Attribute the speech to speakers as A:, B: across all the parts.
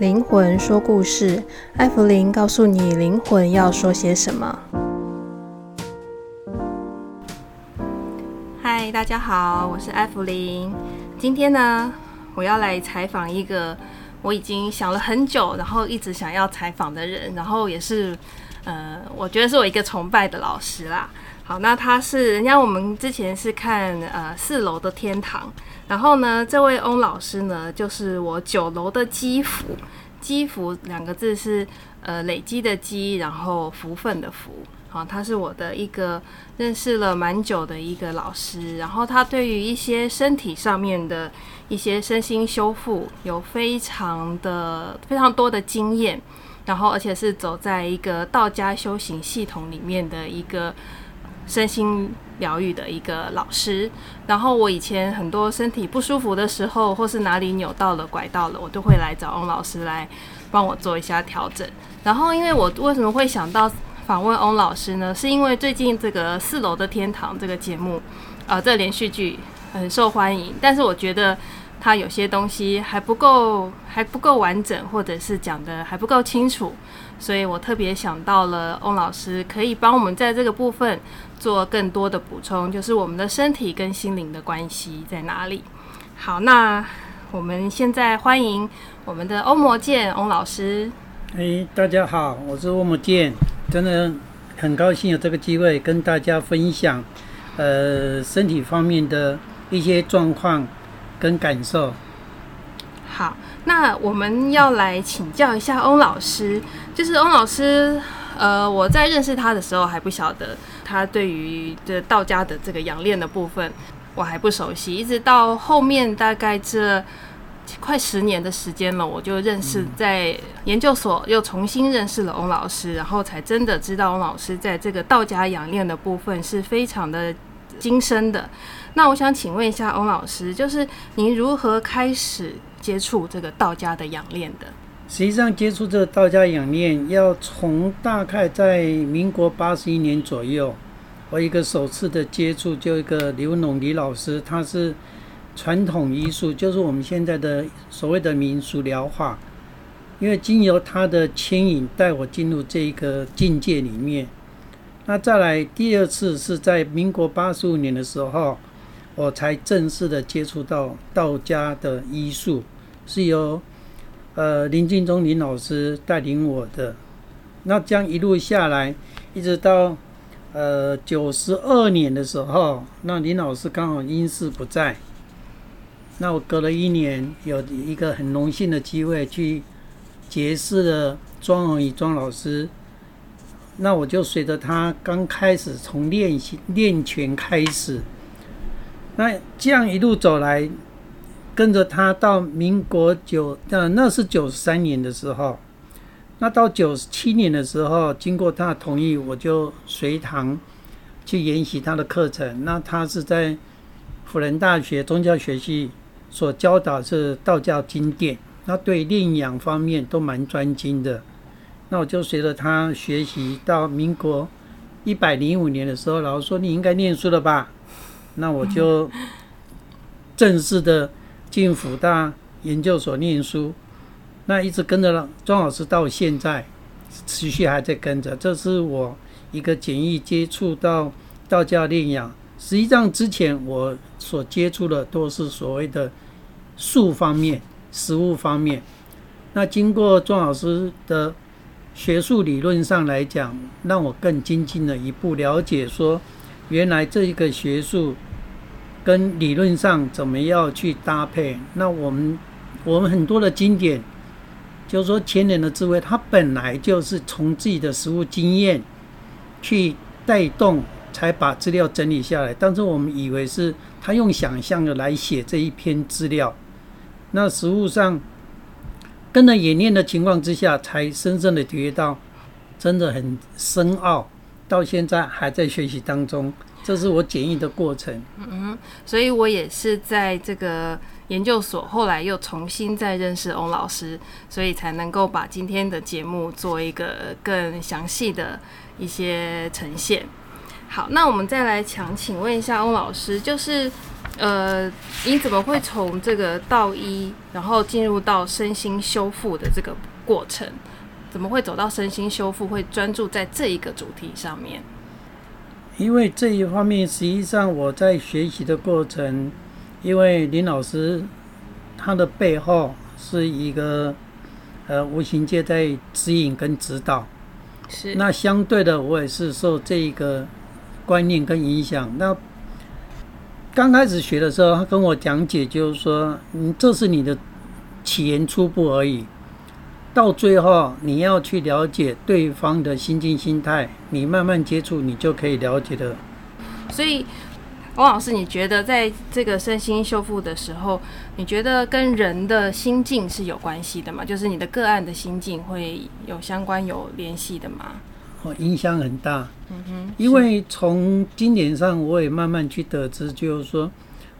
A: 灵魂说故事，艾芙琳告诉你灵魂要说些什么。嗨，大家好，我是艾芙琳。今天呢，我要来采访一个我已经想了很久，然后一直想要采访的人，然后也是，呃，我觉得是我一个崇拜的老师啦。好，那他是人家我们之前是看呃四楼的天堂，然后呢，这位翁老师呢，就是我九楼的积福，积福两个字是呃累积的积，然后福分的福。好，他是我的一个认识了蛮久的一个老师，然后他对于一些身体上面的一些身心修复有非常的非常多的经验，然后而且是走在一个道家修行系统里面的一个。身心疗愈的一个老师，然后我以前很多身体不舒服的时候，或是哪里扭到了、拐到了，我都会来找翁老师来帮我做一下调整。然后，因为我为什么会想到访问翁老师呢？是因为最近这个《四楼的天堂》这个节目，呃，这个连续剧很受欢迎，但是我觉得。他有些东西还不够，还不够完整，或者是讲得还不够清楚，所以我特别想到了翁老师，可以帮我们在这个部分做更多的补充，就是我们的身体跟心灵的关系在哪里。好，那我们现在欢迎我们的欧魔健翁老师。
B: 哎，大家好，我是欧魔健，真的很高兴有这个机会跟大家分享，呃，身体方面的一些状况。跟感受。
A: 好，那我们要来请教一下翁老师，就是翁老师，呃，我在认识他的时候还不晓得他对于这道家的这个养练的部分我还不熟悉，一直到后面大概这快十年的时间了，我就认识在研究所又重新认识了翁老师，然后才真的知道翁老师在这个道家养练的部分是非常的精深的。那我想请问一下翁老师，就是您如何开始接触这个道家的养练的？
B: 实际上，接触这个道家养念，要从大概在民国八十一年左右，我一个首次的接触，就一个刘农李老师，他是传统医术，就是我们现在的所谓的民俗疗法，因为经由他的牵引，带我进入这一个境界里面。那再来第二次是在民国八十五年的时候。我才正式的接触到道家的医术，是由呃林敬忠林老师带领我的。那这样一路下来，一直到呃九十二年的时候，那林老师刚好因事不在。那我隔了一年，有一个很荣幸的机会去结识了庄弘仪庄老师。那我就随着他刚开始从练习练拳开始。那这样一路走来，跟着他到民国九，呃，那是九三年的时候。那到九十七年的时候，经过他的同意，我就随堂去研习他的课程。那他是在辅仁大学宗教学系所教导是道教经典，那对炼养方面都蛮专精的。那我就随着他学习到民国一百零五年的时候，老师说，你应该念书了吧？那我就正式的进辅大研究所念书，那一直跟着庄老师到现在，持续还在跟着。这是我一个简易接触到道教炼养。实际上之前我所接触的都是所谓的术方面、实物方面。那经过庄老师的学术理论上来讲，让我更精进了一步，了解说。原来这一个学术跟理论上怎么样去搭配？那我们我们很多的经典，就是说前人的智慧，他本来就是从自己的实务经验去带动，才把资料整理下来。但是我们以为是他用想象的来写这一篇资料，那实务上跟着演练的情况之下，才深深的体会到，真的很深奥。到现在还在学习当中，这是我简易的过程。
A: 嗯，所以我也是在这个研究所，后来又重新再认识翁老师，所以才能够把今天的节目做一个更详细的一些呈现。好，那我们再来想请问一下翁老师，就是呃，你怎么会从这个道医，然后进入到身心修复的这个过程？怎么会走到身心修复，会专注在这一个主题上面？
B: 因为这一方面，实际上我在学习的过程，因为林老师他的背后是一个呃无形界在指引跟指导，
A: 是。
B: 那相对的，我也是受这一个观念跟影响。那刚开始学的时候，他跟我讲解，就是说，嗯，这是你的起源初步而已。到最后，你要去了解对方的心境、心态，你慢慢接触，你就可以了解的。
A: 所以，王老师，你觉得在这个身心修复的时候，你觉得跟人的心境是有关系的吗？就是你的个案的心境会有相关、有联系的吗？
B: 哦，影响很大。
A: 嗯哼，
B: 因为从经典上，我也慢慢去得知，就是说，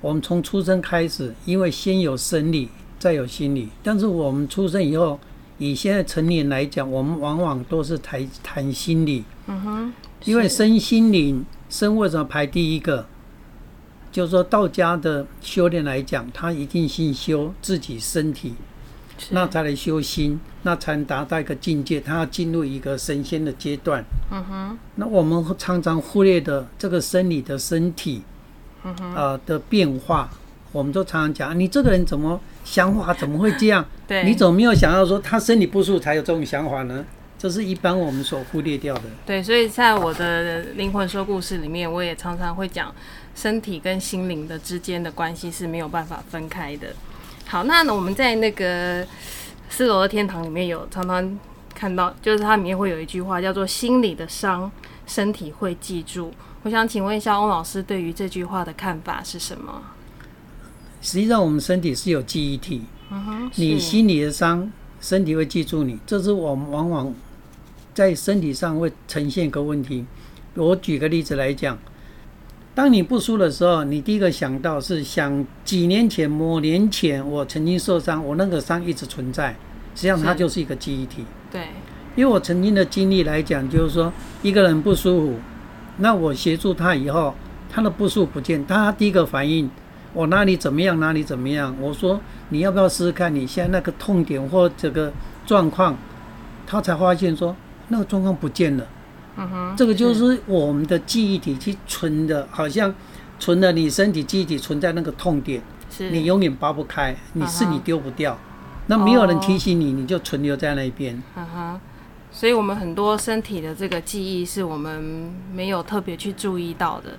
B: 我们从出生开始，因为先有生理，再有心理，但是我们出生以后。以现在成年来讲，我们往往都是谈谈心理，
A: 嗯哼，
B: 因为身心灵，身为什么排第一个？就是说道家的修炼来讲，他一定先修自己身体，那才来修心，那才能达到一个境界，他要进入一个神仙的阶段。
A: 嗯哼，
B: 那我们常常忽略的这个生理的身体，
A: 嗯哼，
B: 呃的变化，我们都常常讲，你这个人怎么？想法怎么会这样？
A: 对，
B: 你怎么没有想到说他身体不舒服才有这种想法呢？这是一般我们所忽略掉的。
A: 对，所以在我的灵魂说故事里面，我也常常会讲身体跟心灵的之间的关系是没有办法分开的。好，那我们在那个四楼的天堂里面有常常看到，就是它里面会有一句话叫做“心里的伤，身体会记住”。我想请问一下翁老师，对于这句话的看法是什么？
B: 实际上，我们身体是有记忆体。你心里的伤，身体会记住你。这是我们往往在身体上会呈现一个问题。我举个例子来讲，当你不舒服的时候，你第一个想到是想几年前、某年前我曾经受伤，我那个伤一直存在。实际上，它就是一个记忆体。
A: 对，
B: 因为我曾经的经历来讲，就是说一个人不舒服，那我协助他以后，他的不舒服不见，他第一个反应。我哪里怎么样，哪里怎么样？我说你要不要试试看？你现在那个痛点或这个状况，他才发现说那个状况不见了。
A: 嗯哼，
B: 这个就是我们的记忆体去存的，好像存了你身体记忆体存在那个痛点，
A: 是
B: 你永远拔不开，你是你丢不掉。那没有人提醒你，你就存留在那边。
A: 嗯哼，所以我们很多身体的这个记忆是我们没有特别去注意到的，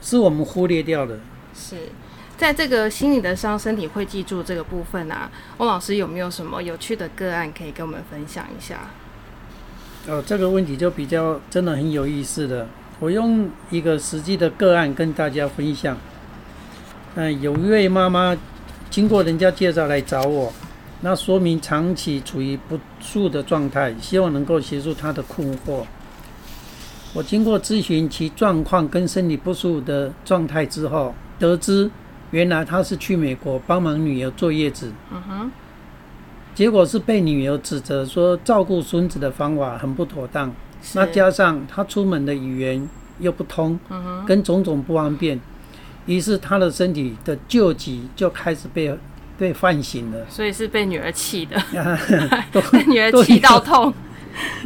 B: 是我们忽略掉的。
A: 是在这个心理的伤，身体会记住这个部分啊。翁老师有没有什么有趣的个案可以跟我们分享一下？
B: 哦，这个问题就比较真的很有意思的。我用一个实际的个案跟大家分享。嗯、有一位妈妈经过人家介绍来找我，那说明长期处于不舒的状态，希望能够协助她的困惑。我经过咨询其状况跟身体不舒的状态之后，得知原来他是去美国帮忙女儿坐月子，
A: 嗯哼，
B: 结果是被女儿指责说照顾孙子的方法很不妥当，那加上他出门的语言又不通，
A: 嗯哼，
B: 跟种种不方便，于是他的身体的旧疾就开始被被唤醒了，
A: 所以是被女儿气的，被女儿气到痛，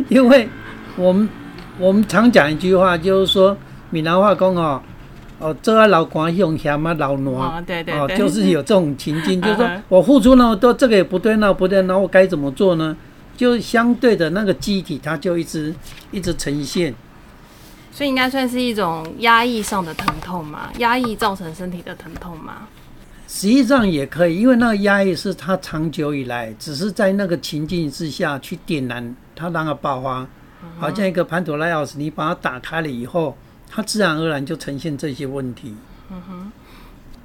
B: 因为我们。我们常讲一句话，就是说闽南话讲哦，哦，做啊老官用嫌啊老暖，
A: 哦，对对
B: 对，哦，就是有这种情境，就是说我付出那么多，这个也不对，那不对，那我该怎么做呢？就相对的那个机体，它就一直一直呈现。
A: 所以应该算是一种压抑上的疼痛嘛？压抑造成身体的疼痛嘛？
B: 实际上也可以，因为那个压抑是它长久以来，只是在那个情境之下去点燃它，让它爆发。好像一个潘朵拉钥匙，你把它打开了以后，它自然而然就呈现这些问题。
A: 嗯哼，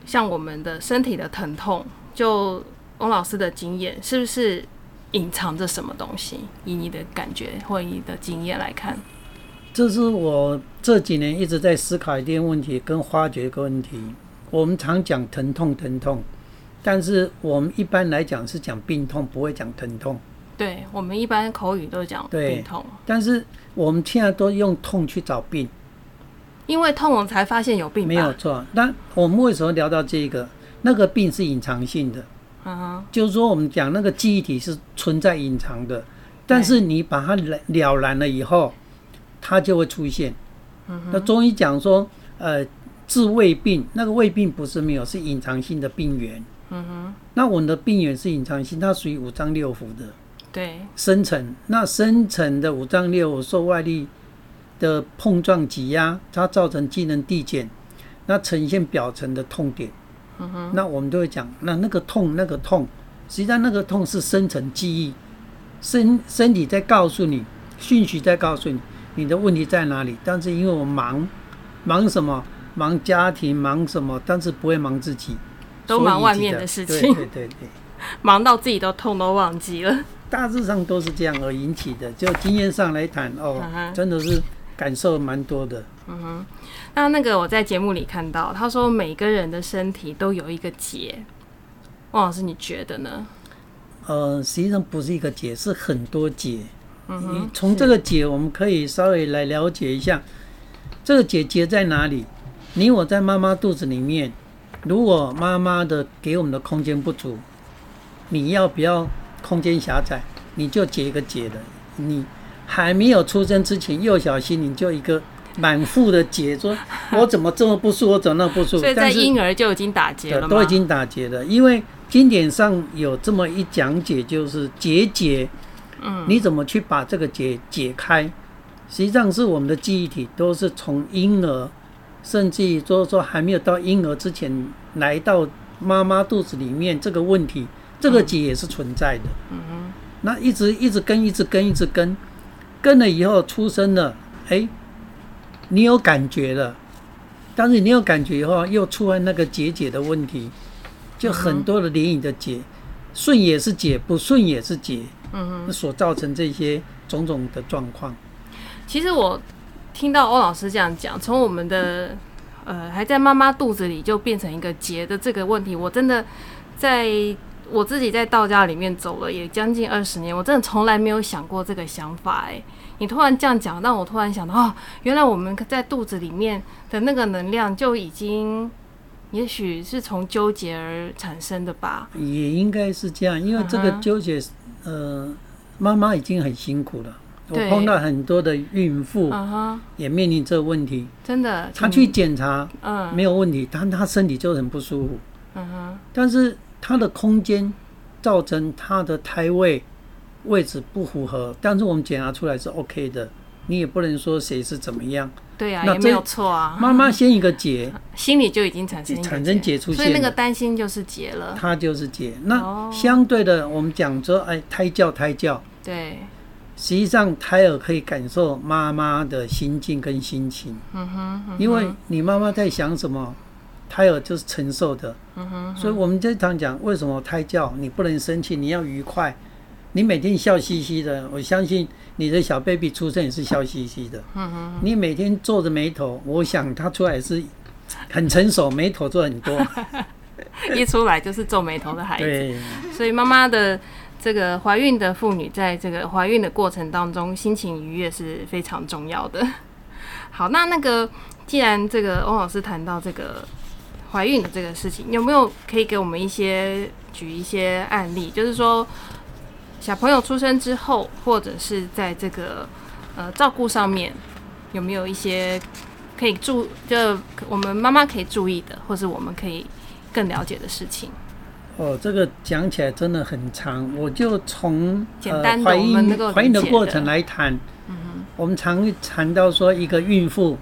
A: 像我们的身体的疼痛，就翁老师的经验，是不是隐藏着什么东西？以你的感觉或你的经验来看，
B: 这是我这几年一直在思考一件问题跟发掘一个问题。我们常讲疼痛，疼痛，但是我们一般来讲是讲病痛，不会讲疼痛。
A: 对，我们一般口语都讲病痛，
B: 但是我们现在都用痛去找病，
A: 因为痛我们才发现有病。
B: 没有错。那我们为什么聊到这个？那个病是隐藏性的，
A: 嗯哼，
B: 就是说我们讲那个记忆体是存在隐藏的，但是你把它了了然了以后，它就会出现。嗯哼，那中医讲说，呃，治胃病，那个胃病不是没有，是隐藏性的病源。嗯哼，那我们的病源是隐藏性，它属于五脏六腑的。
A: 对，
B: 深层，那深层的五脏六腑受外力的碰撞挤压，它造成机能递减，那呈现表层的痛点。嗯哼，那我们都会讲，那那个痛，那个痛，实际上那个痛是深层记忆，身身体在告诉你，讯息在告诉你，你的问题在哪里。但是因为我忙，忙什么？忙家庭，忙什么？但是不会忙自己。
A: 都忙外面的事情，
B: 对对对对，
A: 忙到自己都痛都忘记了。
B: 大致上都是这样而引起的，就经验上来谈哦，真的是感受蛮多的。
A: 嗯哼，那那个我在节目里看到，他说每个人的身体都有一个结，汪老师你觉得呢？
B: 呃，实际上不是一个结，是很多结。嗯哼，从这个结，我们可以稍微来了解一下，这个结结在哪里？你我在妈妈肚子里面。如果妈妈的给我们的空间不足，你要不要空间狭窄，你就结一个结的。你还没有出生之前，幼小心灵就一个满腹的结，说 我怎么这么不舒服，我怎么那么不舒服？
A: 所以在婴儿就已经打结了？
B: 都已经打结了，因为经典上有这么一讲解，就是结节。嗯，你怎么去把这个结解开？实际上是我们的记忆体都是从婴儿。甚至于就是说还没有到婴儿之前，来到妈妈肚子里面，这个问题，这个结也是存在的。嗯哼，那一直一直跟，一直跟，一直跟，跟了以后出生了，哎，你有感觉了，但是你有感觉以后，又出现那个结节的问题，就很多的连影的结，顺也是结，不顺也是结。嗯哼，所造成这些种种的状况。
A: 其实我。听到欧老师这样讲，从我们的呃还在妈妈肚子里就变成一个结的这个问题，我真的在我自己在道家里面走了也将近二十年，我真的从来没有想过这个想法。哎，你突然这样讲，让我突然想到，哦，原来我们在肚子里面的那个能量就已经，也许是从纠结而产生的吧？
B: 也应该是这样，因为这个纠结，呃，妈妈已经很辛苦了。我碰到很多的孕妇，也面临这个问题。
A: 真的，
B: 她去检查，嗯，没有问题，但她身体就很不舒服。嗯哼，但是她的空间造成它的胎位位置不符合，但是我们检查出来是 OK 的，你也不能说谁是怎么样。
A: 对啊，也没有错啊。
B: 妈妈先一个结，
A: 心里就已经产生
B: 产生结出现，
A: 所以那个担心就是结了。
B: 它就是结。那相对的，我们讲说，哎，胎教，胎教。
A: 对。
B: 实际上，胎儿可以感受妈妈的心境跟心情。嗯哼，因为你妈妈在想什么，胎儿就是承受的。嗯哼，所以我们经常讲，为什么胎教你不能生气，你要愉快，你每天笑嘻嘻的。我相信你的小 baby 出生也是笑嘻嘻的。嗯哼，你每天皱着眉头，我想他出来也是很成熟，眉头做很多。
A: 一出来就是皱眉头的孩子。
B: 对，
A: 所以妈妈的。这个怀孕的妇女在这个怀孕的过程当中，心情愉悦是非常重要的。好，那那个既然这个欧老师谈到这个怀孕的这个事情，有没有可以给我们一些举一些案例？就是说小朋友出生之后，或者是在这个呃照顾上面，有没有一些可以注就我们妈妈可以注意的，或者我们可以更了解的事情？
B: 哦，这个讲起来真的很长，我就从呃怀孕怀孕的过程来谈。嗯哼，我们常谈到说，一个孕妇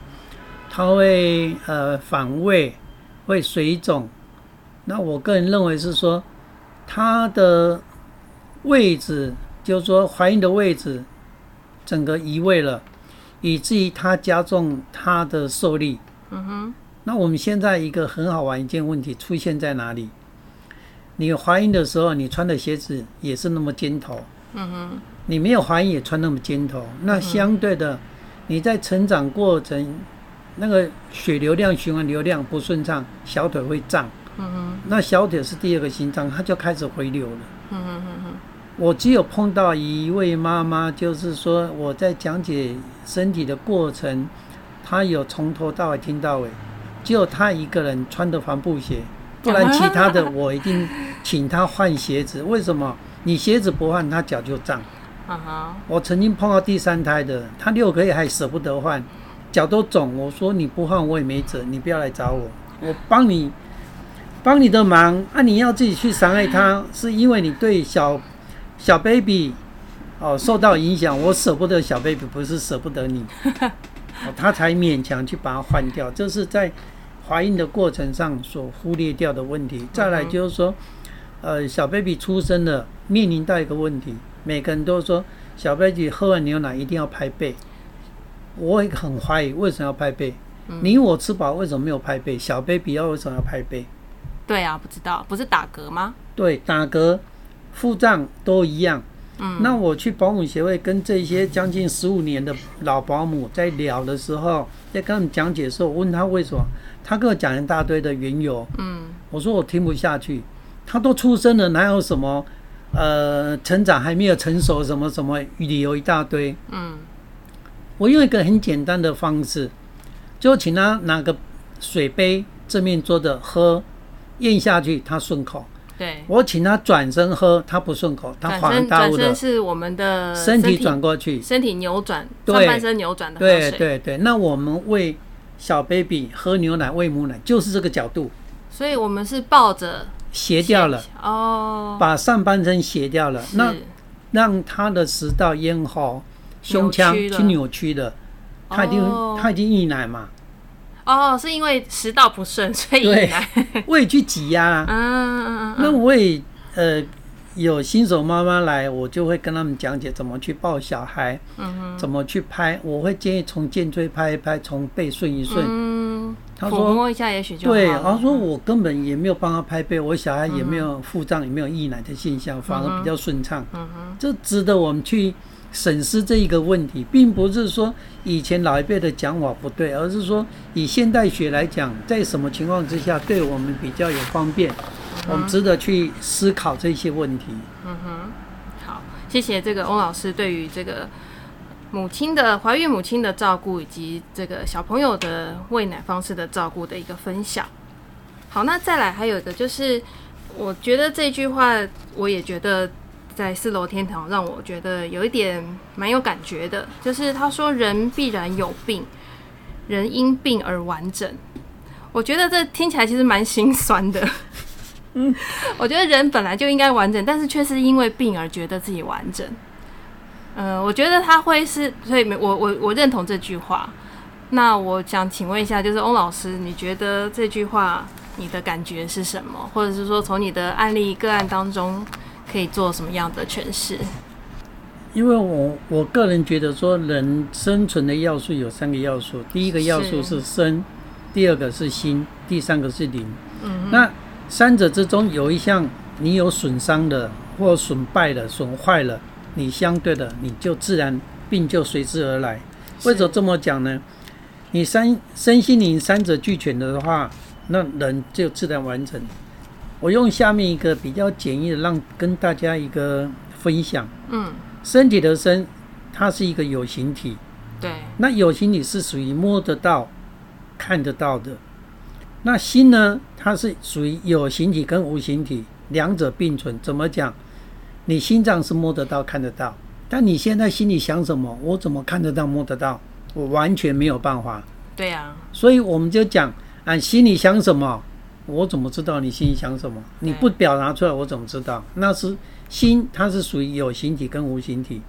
B: 她会呃反胃，会水肿。那我个人认为是说，它的位置，就是说怀孕的位置，整个移位了，以至于它加重它的受力。嗯哼，那我们现在一个很好玩一件问题出现在哪里？你怀孕的时候，你穿的鞋子也是那么尖头。嗯哼。你没有怀孕也穿那么尖头，那相对的，你在成长过程，那个血流量、循环流量不顺畅，小腿会胀。嗯哼。那小腿是第二个心脏，它就开始回流了。嗯哼哼哼。我只有碰到一位妈妈，就是说我在讲解身体的过程，她有从头到尾听到尾，只有她一个人穿的帆布鞋，不然其他的我一定请她换鞋子。为什么？你鞋子不换，她脚就胀。我曾经碰到第三胎的，他六个月还舍不得换，脚都肿。我说你不换我也没辙，你不要来找我，我帮你帮你的忙啊！你要自己去伤害他，是因为你对小小 baby 哦受到影响，我舍不得小 baby，不是舍不得你，他才勉强去把它换掉。这是在怀孕的过程上所忽略掉的问题。再来就是说，呃，小 baby 出生了，面临到一个问题。每个人都说小 baby 喝完牛奶一定要拍背，我也很怀疑为什么要拍背？嗯、你我吃饱为什么没有拍背？小 baby 要为什么要拍背？
A: 对啊，不知道，不是打嗝吗？
B: 对，打嗝、腹胀都一样。嗯，那我去保姆协会跟这些将近十五年的老保姆在聊的时候，在跟他们讲解的时候，我问他为什么，他跟我讲一大堆的缘由。嗯，我说我听不下去，他都出生了，哪有什么？呃，成长还没有成熟，什么什么理由一大堆。嗯，我用一个很简单的方式，就请他拿个水杯正面坐着喝，咽下去他顺口。
A: 对，
B: 我请他转身喝，他不顺口，他恍然大悟的。
A: 转身是我们的
B: 身体转过去，
A: 身体扭转，
B: 对
A: 上半身扭转的喝水。
B: 对对对，那我们喂小 baby 喝牛奶、喂母奶就是这个角度。
A: 所以我们是抱着。
B: 斜掉了
A: 哦，
B: 把上半身斜掉了，那让他的食道、咽喉、胸腔去扭曲的，他已经他已经溢奶嘛。
A: 哦，是因为食道不顺，所以溢奶。
B: 胃去挤压。嗯嗯嗯。那我也呃有新手妈妈来，我就会跟他们讲解怎么去抱小孩，嗯怎么去拍，我会建议从肩椎拍一拍，从背顺一顺。嗯。他说
A: 摸一下也许就好。
B: 对，他说我根本也没有帮他拍背，我小孩也没有腹胀，也没有溢奶的现象，反而比较顺畅。嗯哼，这值得我们去审视这一个问题，并不是说以前老一辈的讲法不对，而是说以现代学来讲，在什么情况之下对我们比较有方便，我们值得去思考这些问题。
A: 嗯哼，好，谢谢这个翁老师对于这个。母亲的怀孕，母亲的照顾以及这个小朋友的喂奶方式的照顾的一个分享。好，那再来还有一个就是，我觉得这句话我也觉得在四楼天堂让我觉得有一点蛮有感觉的，就是他说人必然有病，人因病而完整。我觉得这听起来其实蛮心酸的。嗯，我觉得人本来就应该完整，但是却是因为病而觉得自己完整。呃，我觉得他会是，所以我我我认同这句话。那我想请问一下，就是翁老师，你觉得这句话你的感觉是什么？或者是说，从你的案例个案当中，可以做什么样的诠释？
B: 因为我我个人觉得说，人生存的要素有三个要素，第一个要素是身，是第二个是心，第三个是灵。嗯，那三者之中有一项你有损伤的，或损败的、损坏了。你相对的，你就自然病就随之而来。为什么这么讲呢？你三身心灵三者俱全的话，那人就自然完整。我用下面一个比较简易的，让跟大家一个分享。嗯，身体的身，它是一个有形体。
A: 对。
B: 那有形体是属于摸得到、看得到的。那心呢？它是属于有形体跟无形体两者并存。怎么讲？你心脏是摸得到、看得到，但你现在心里想什么，我怎么看得到、摸得到？我完全没有办法。
A: 对呀。
B: 所以我们就讲，啊，心里想什么，我怎么知道你心里想什么？你不表达出来，我怎么知道？那是心，它是属于有形体跟无形体。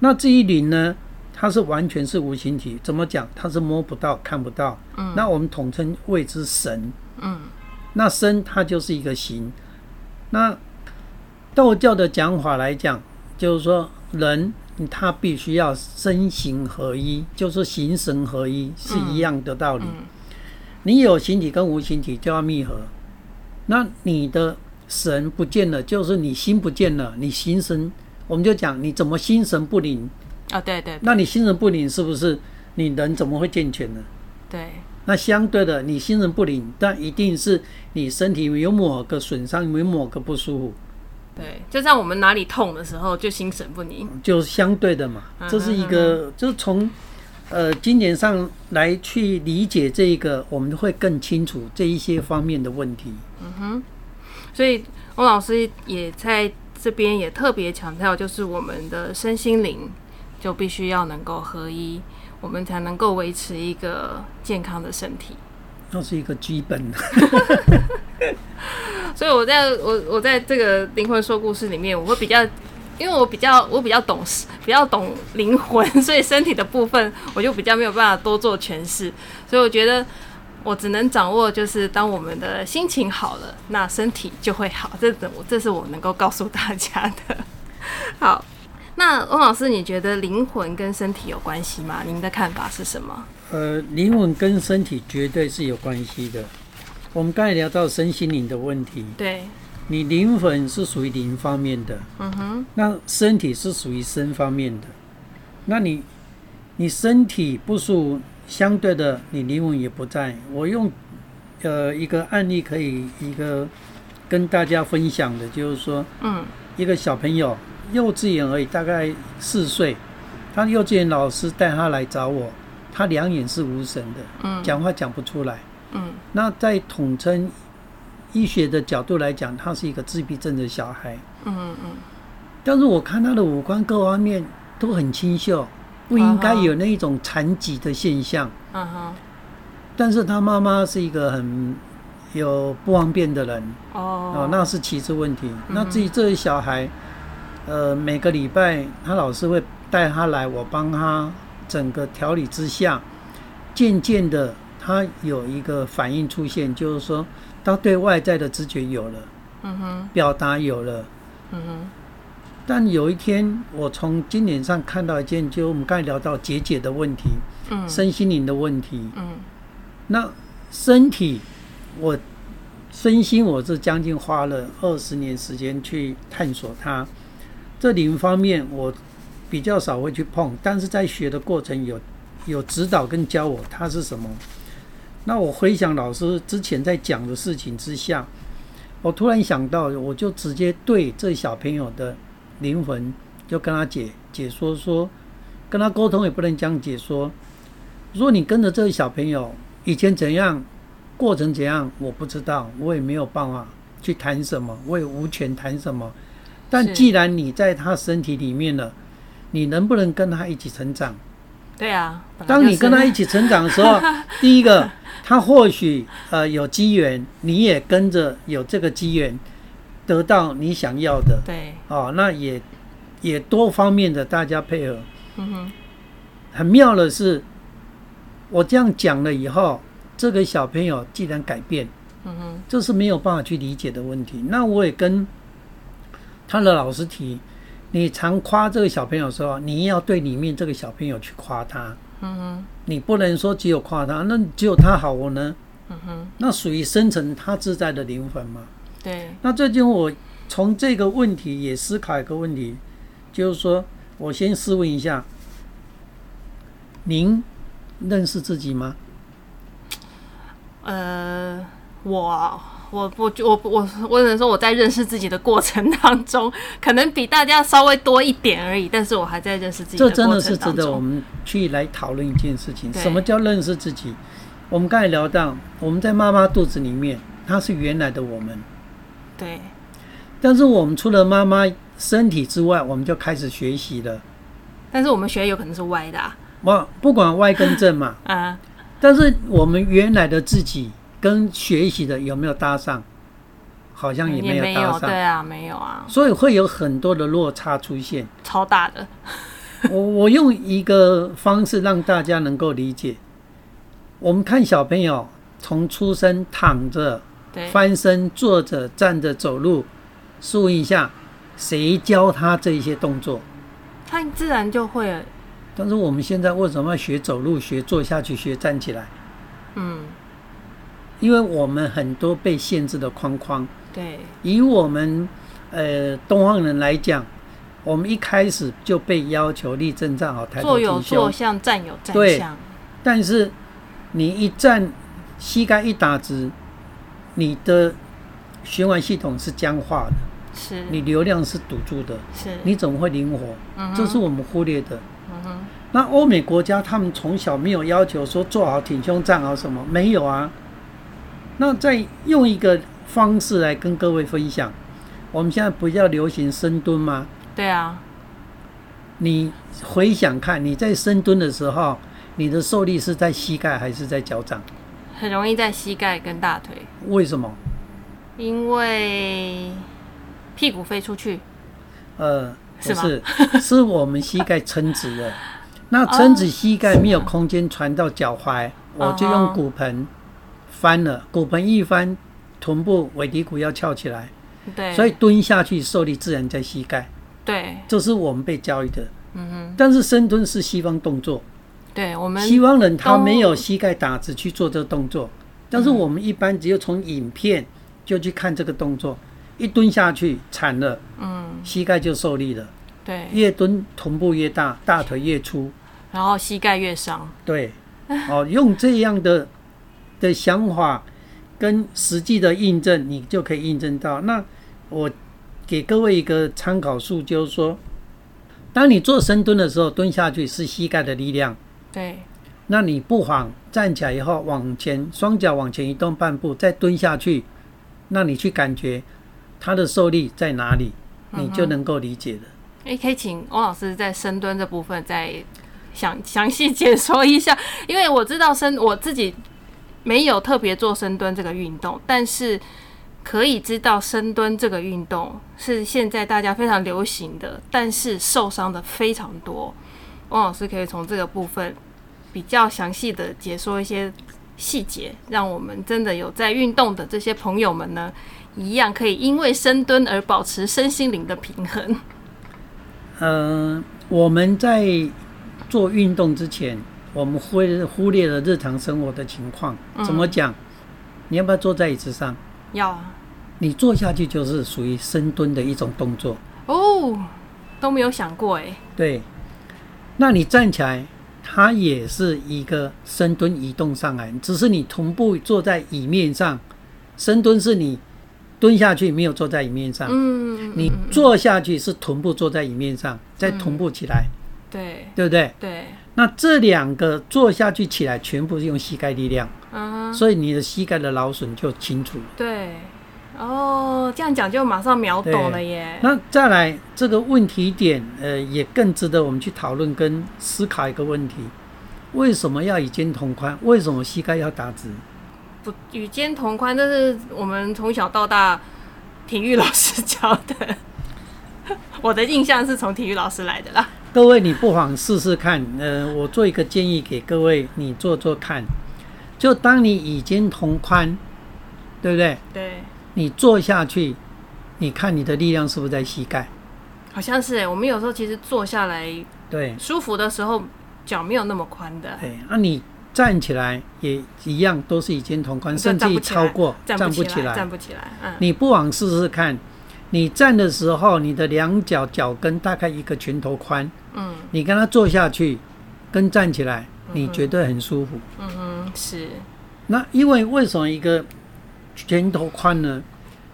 B: 那至于灵呢，它是完全是无形体。怎么讲？它是摸不到、看不到。嗯。那我们统称谓之神。嗯。那身它就是一个形。那。道教的讲法来讲，就是说人他必须要身形合一，就是形神合一是一样的道理。嗯嗯、你有形体跟无形体就要密合，那你的神不见了，就是你心不见了，你心神我们就讲你怎么心神不宁
A: 啊？对，对对，
B: 那你心神不宁是不是你人怎么会健全呢？
A: 对，
B: 那相对的，你心神不宁，但一定是你身体有某个损伤，有某个不舒服。
A: 对，就像我们哪里痛的时候，就心神不宁，
B: 就是相对的嘛。这是一个，就是从呃经典上来去理解这个，我们会更清楚这一些方面的问题。
A: 嗯哼，所以翁老师也在这边也特别强调，就是我们的身心灵就必须要能够合一，我们才能够维持一个健康的身体。
B: 那是一个基本的，
A: 所以我在我我在这个灵魂说故事里面，我会比较，因为我比较我比较懂事，比较懂灵魂，所以身体的部分我就比较没有办法多做诠释。所以我觉得我只能掌握，就是当我们的心情好了，那身体就会好。这等我这是我能够告诉大家的。好，那翁老师，你觉得灵魂跟身体有关系吗？您的看法是什么？
B: 呃，灵魂跟身体绝对是有关系的。我们刚才聊到身心灵的问题，
A: 对，
B: 你灵魂是属于灵方面的，
A: 嗯哼，
B: 那身体是属于身方面的。那你你身体不舒，相对的，你灵魂也不在。我用呃一个案例可以一个跟大家分享的，就是说，
A: 嗯，
B: 一个小朋友幼稚园而已，大概四岁，他幼稚园老师带他来找我。他两眼是无神的，嗯，讲话讲不出来，
A: 嗯，
B: 那在统称医学的角度来讲，他是一个自闭症的小孩，
A: 嗯嗯嗯，
B: 但是我看他的五官各方面都很清秀，不应该有那一种残疾的现象，
A: 嗯哼，
B: 但是他妈妈是一个很有不方便的人，
A: 哦，
B: 哦，那是其次问题，那至于这个小孩，呃，每个礼拜他老师会带他来，我帮他。整个调理之下，渐渐的，他有一个反应出现，就是说，他对外在的知觉有了，
A: 嗯哼，
B: 表达有了，
A: 嗯哼。
B: 但有一天，我从经典上看到一件，就我们刚才聊到结节的问题，
A: 嗯，
B: 身心灵的问题，
A: 嗯，
B: 那身体，我身心我是将近花了二十年时间去探索它，这灵方面我。比较少会去碰，但是在学的过程有有指导跟教我它是什么。那我回想老师之前在讲的事情之下，我突然想到，我就直接对这小朋友的灵魂就跟他解解说说，跟他沟通也不能讲解说。如果你跟着这个小朋友以前怎样，过程怎样，我不知道，我也没有办法去谈什么，我也无权谈什么。但既然你在他身体里面了。你能不能跟他一起成长？
A: 对啊，
B: 当你跟他一起成长的时候，第一个，他或许呃有机缘，你也跟着有这个机缘，得到你想要的。
A: 对，
B: 哦，那也也多方面的大家配合。
A: 嗯哼，
B: 很妙的是，我这样讲了以后，这个小朋友既然改变，
A: 嗯哼，
B: 这是没有办法去理解的问题。那我也跟他的老师提。你常夸这个小朋友的时候，你要对里面这个小朋友去夸他。
A: 嗯哼，
B: 你不能说只有夸他，那只有他好我呢？
A: 嗯哼，
B: 那属于深层他自在的灵魂嘛。
A: 对。
B: 那最近我从这个问题也思考一个问题，就是说我先试问一下，您认识自己吗？
A: 呃，我。我我我我我只能说我在认识自己的过程当中，可能比大家稍微多一点而已，但是我还在认识自己的过程当中。
B: 这真的是值得我们去来讨论一件事情。什么叫认识自己？我们刚才聊到，我们在妈妈肚子里面，它是原来的我们。
A: 对。
B: 但是我们除了妈妈身体之外，我们就开始学习了。
A: 但是我们学有可能是歪的啊。
B: 不不管歪跟正嘛。
A: 啊。
B: 但是我们原来的自己。跟学习的有没有搭上？好像也没有搭上。
A: 对啊，没有啊。
B: 所以会有很多的落差出现，
A: 超大的。
B: 我我用一个方式让大家能够理解。我们看小朋友从出生躺着、翻身、坐着、站着、走路，试问一下，谁教他这些动作？
A: 他自然就会了。
B: 但是我们现在为什么要学走路、学坐下去、学站起来？
A: 嗯。
B: 因为我们很多被限制的框框，
A: 对，
B: 以我们呃东方人来讲，我们一开始就被要求立正站好，抬头挺胸，坐有
A: 坐相，站有站相。
B: 对，但是你一站，膝盖一打直，你的循环系统是僵化的，
A: 是，
B: 你流量是堵住的，
A: 是，
B: 你怎么会灵活？
A: 嗯，
B: 这是我们忽略的。嗯哼。那欧美国家他们从小没有要求说做好挺胸站好什么，没有啊。那再用一个方式来跟各位分享，我们现在不要流行深蹲吗？
A: 对啊。
B: 你回想看，你在深蹲的时候，你的受力是在膝盖还是在脚掌？
A: 很容易在膝盖跟大腿。
B: 为什么？
A: 因为屁股飞出去。
B: 呃，不是，是我们膝盖撑直了。那撑直膝盖没有空间传到脚踝，我就用骨盆翻了。骨盆一翻，臀部尾骶骨要翘起来。
A: 对。
B: 所以蹲下去受力自然在膝盖。
A: 对，
B: 这是我们被教育的。嗯哼。但是深蹲是西方动作。
A: 对，我们
B: 西方人他没有膝盖打直去做这个动作，但是我们一般只有从影片就去看这个动作，一蹲下去惨了，嗯，膝盖就受力了。
A: 对，
B: 越蹲臀部越大，大腿越粗，
A: 然后膝盖越伤。
B: 对，哦，用这样的的想法跟实际的印证，你就可以印证到。那我。给各位一个参考数，就是说，当你做深蹲的时候，蹲下去是膝盖的力量。
A: 对。
B: 那你不妨站起来以后往前，双脚往前移动半步，再蹲下去，那你去感觉它的受力在哪里，你就能够理解了。
A: 哎、嗯，可以请欧老师在深蹲这部分再详详细解说一下，因为我知道深我自己没有特别做深蹲这个运动，但是。可以知道深蹲这个运动是现在大家非常流行的，但是受伤的非常多。汪老师可以从这个部分比较详细的解说一些细节，让我们真的有在运动的这些朋友们呢，一样可以因为深蹲而保持身心灵的平衡。
B: 嗯、呃，我们在做运动之前，我们会忽略了日常生活的情况。怎么讲？你要不要坐在椅子上？
A: 要啊，
B: 你坐下去就是属于深蹲的一种动作
A: 哦，都没有想过哎。
B: 对，那你站起来，它也是一个深蹲移动上来，只是你同步坐在椅面上。深蹲是你蹲下去没有坐在椅面上，嗯，你坐下去是臀部坐在椅面上，再同步起来，
A: 对，
B: 对不对？
A: 对。
B: 那这两个坐下去起来，全部是用膝盖力量。Uh. 所以你的膝盖的劳损就清楚。
A: 对，哦，这样讲就马上秒懂了耶。
B: 那再来这个问题点，呃，也更值得我们去讨论跟思考一个问题：为什么要与肩同宽？为什么膝盖要打直？
A: 不，与肩同宽，这是我们从小到大体育老师教的。我的印象是从体育老师来的啦。
B: 各位，你不妨试试看。呃，我做一个建议给各位，你做做看。就当你已经同宽，对不对？
A: 对。
B: 你坐下去，你看你的力量是不是在膝盖？
A: 好像是哎。我们有时候其实坐下来，
B: 对，
A: 舒服的时候脚没有那么宽的。
B: 对。那、啊、你站起来也一样，都是已经同宽，甚至超过，站不起来，
A: 站不起来。嗯。
B: 你不妨试试看，你站的时候，你的两脚脚跟大概一个拳头宽。嗯。你跟他坐下去，跟站起来。你绝对很舒服。
A: 嗯哼，是。
B: 那因为为什么一个拳头宽呢？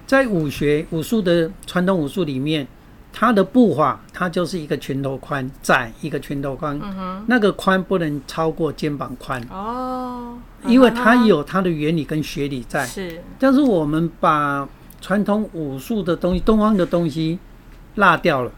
B: 在武学武术的传统武术里面，它的步法它就是一个拳头宽，窄一个拳头宽。嗯。那个宽不能超过肩膀宽。哦。因为它有它的原理跟学理在。是。但是我们把传统武术的东西、东方的东西落掉了。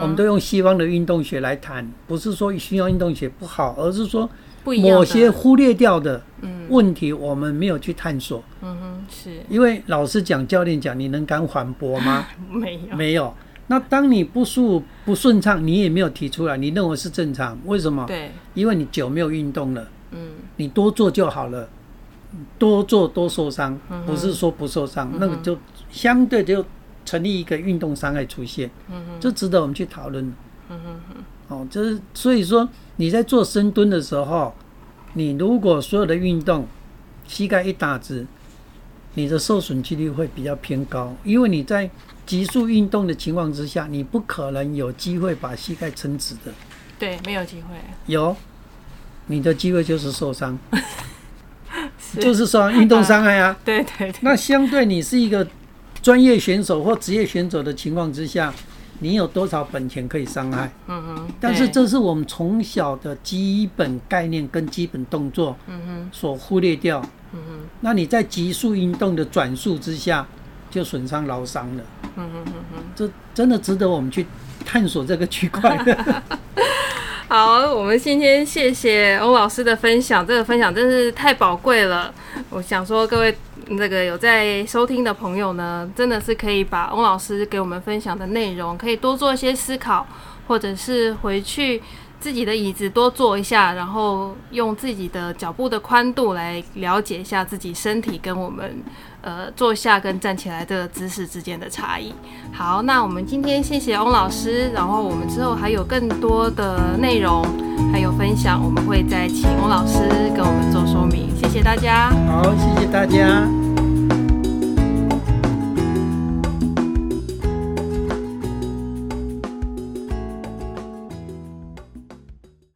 B: 我们都用西方的运动学来谈，不是说西方运动学不好，而是说某些忽略掉的问题，我们没有去探索。嗯哼，是。因为老师讲、教练讲，你能敢反驳吗？
A: 没有，
B: 没有。那当你不舒服、不顺畅，你也没有提出来，你认为是正常？为什么？对，因为你久没有运动了。嗯，你多做就好了，多做多受伤，不是说不受伤，那个就相对就。成立一个运动伤害出现，嗯哼，这值得我们去讨论。嗯哼哼，哦，就是所以说你在做深蹲的时候，你如果所有的运动膝盖一打直，你的受损几率会比较偏高，因为你在急速运动的情况之下，你不可能有机会把膝盖撑直的。
A: 对，没有机会。
B: 有，你的机会就是受伤，就是说运动伤害啊。
A: 对对对。
B: 那相对你是一个。专业选手或职业选手的情况之下，你有多少本钱可以伤害？
A: 嗯哼。
B: 但是这是我们从小的基本概念跟基本动作，嗯哼，所忽略掉。嗯哼。那你在急速运动的转速之下，就损伤劳伤了。嗯哼哼哼。这真的值得我们去探索这个区块。
A: 好，我们今天谢谢翁老师的分享，这个分享真是太宝贵了。我想说，各位那个有在收听的朋友呢，真的是可以把翁老师给我们分享的内容，可以多做一些思考，或者是回去自己的椅子多坐一下，然后用自己的脚步的宽度来了解一下自己身体跟我们。呃，坐下跟站起来这个姿势之间的差异。好，那我们今天谢谢翁老师，然后我们之后还有更多的内容还有分享，我们会再请翁老师跟我们做说明。谢谢大家。
B: 好，谢谢大家。